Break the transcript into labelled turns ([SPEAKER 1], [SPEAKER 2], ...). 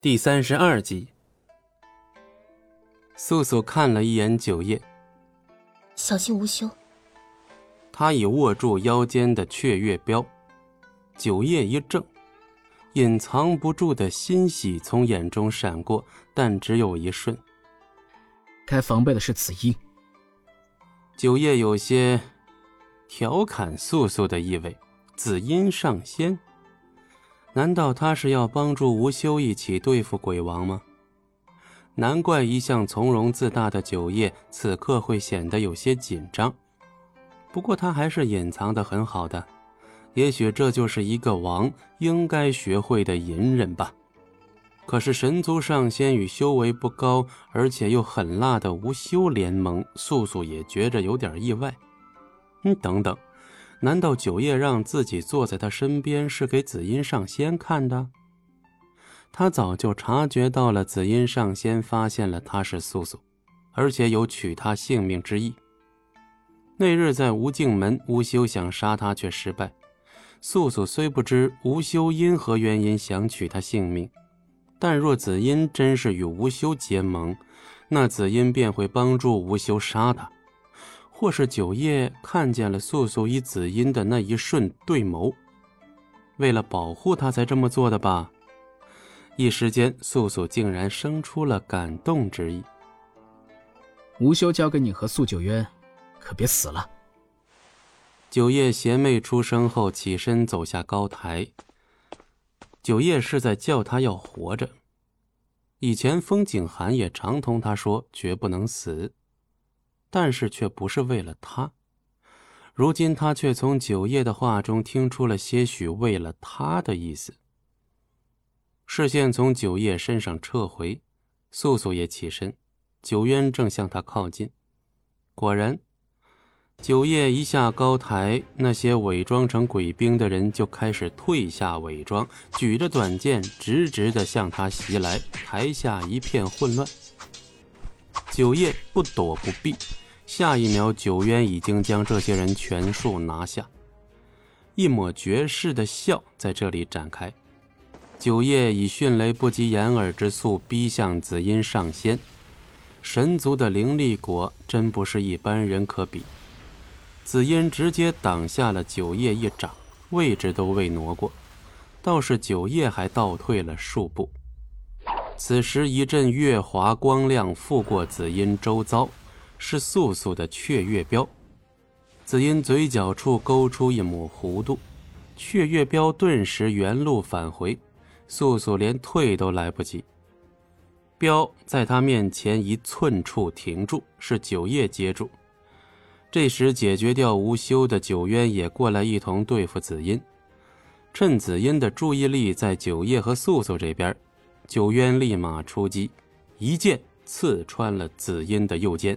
[SPEAKER 1] 第三十二集，素素看了一眼九叶，
[SPEAKER 2] 小心无休。
[SPEAKER 1] 他已握住腰间的雀月镖，九叶一怔，隐藏不住的欣喜从眼中闪过，但只有一瞬。
[SPEAKER 3] 该防备的是紫衣。
[SPEAKER 1] 九叶有些调侃素素的意味，紫音上仙。难道他是要帮助吴修一起对付鬼王吗？难怪一向从容自大的九叶此刻会显得有些紧张。不过他还是隐藏的很好的，也许这就是一个王应该学会的隐忍吧。可是神族上仙与修为不高而且又狠辣的吴修联盟，素素也觉着有点意外。嗯，等等。难道九叶让自己坐在他身边是给紫音上仙看的？他早就察觉到了紫音上仙发现了他是素素，而且有取他性命之意。那日在无尽门，吴修想杀他却失败。素素虽不知吴修因何原因想取他性命，但若紫音真是与吴修结盟，那紫音便会帮助吴修杀他。或是九叶看见了素素与紫音的那一瞬对眸，为了保护他才这么做的吧？一时间，素素竟然生出了感动之意。
[SPEAKER 3] 无休交给你和素九渊，可别死了。
[SPEAKER 1] 九叶邪魅出声后，起身走下高台。九叶是在叫他要活着。以前风景寒也常同他说，绝不能死。但是却不是为了他，如今他却从九叶的话中听出了些许为了他的意思。视线从九叶身上撤回，素素也起身，九渊正向他靠近。果然，九叶一下高台，那些伪装成鬼兵的人就开始退下伪装，举着短剑直直的向他袭来。台下一片混乱。九叶不躲不避，下一秒，九渊已经将这些人全数拿下。一抹绝世的笑在这里展开。九叶以迅雷不及掩耳之速逼向紫阴上仙，神族的灵力果真不是一般人可比。紫阴直接挡下了九叶一掌，位置都未挪过，倒是九叶还倒退了数步。此时，一阵月华光亮拂过紫音周遭，是素素的雀月镖。紫音嘴角处勾出一抹弧度，雀月镖顿时原路返回，素素连退都来不及。镖在他面前一寸处停住，是九叶接住。这时，解决掉无休的九渊也过来一同对付紫音，趁紫音的注意力在九叶和素素这边。九渊立马出击，一剑刺穿了紫音的右肩。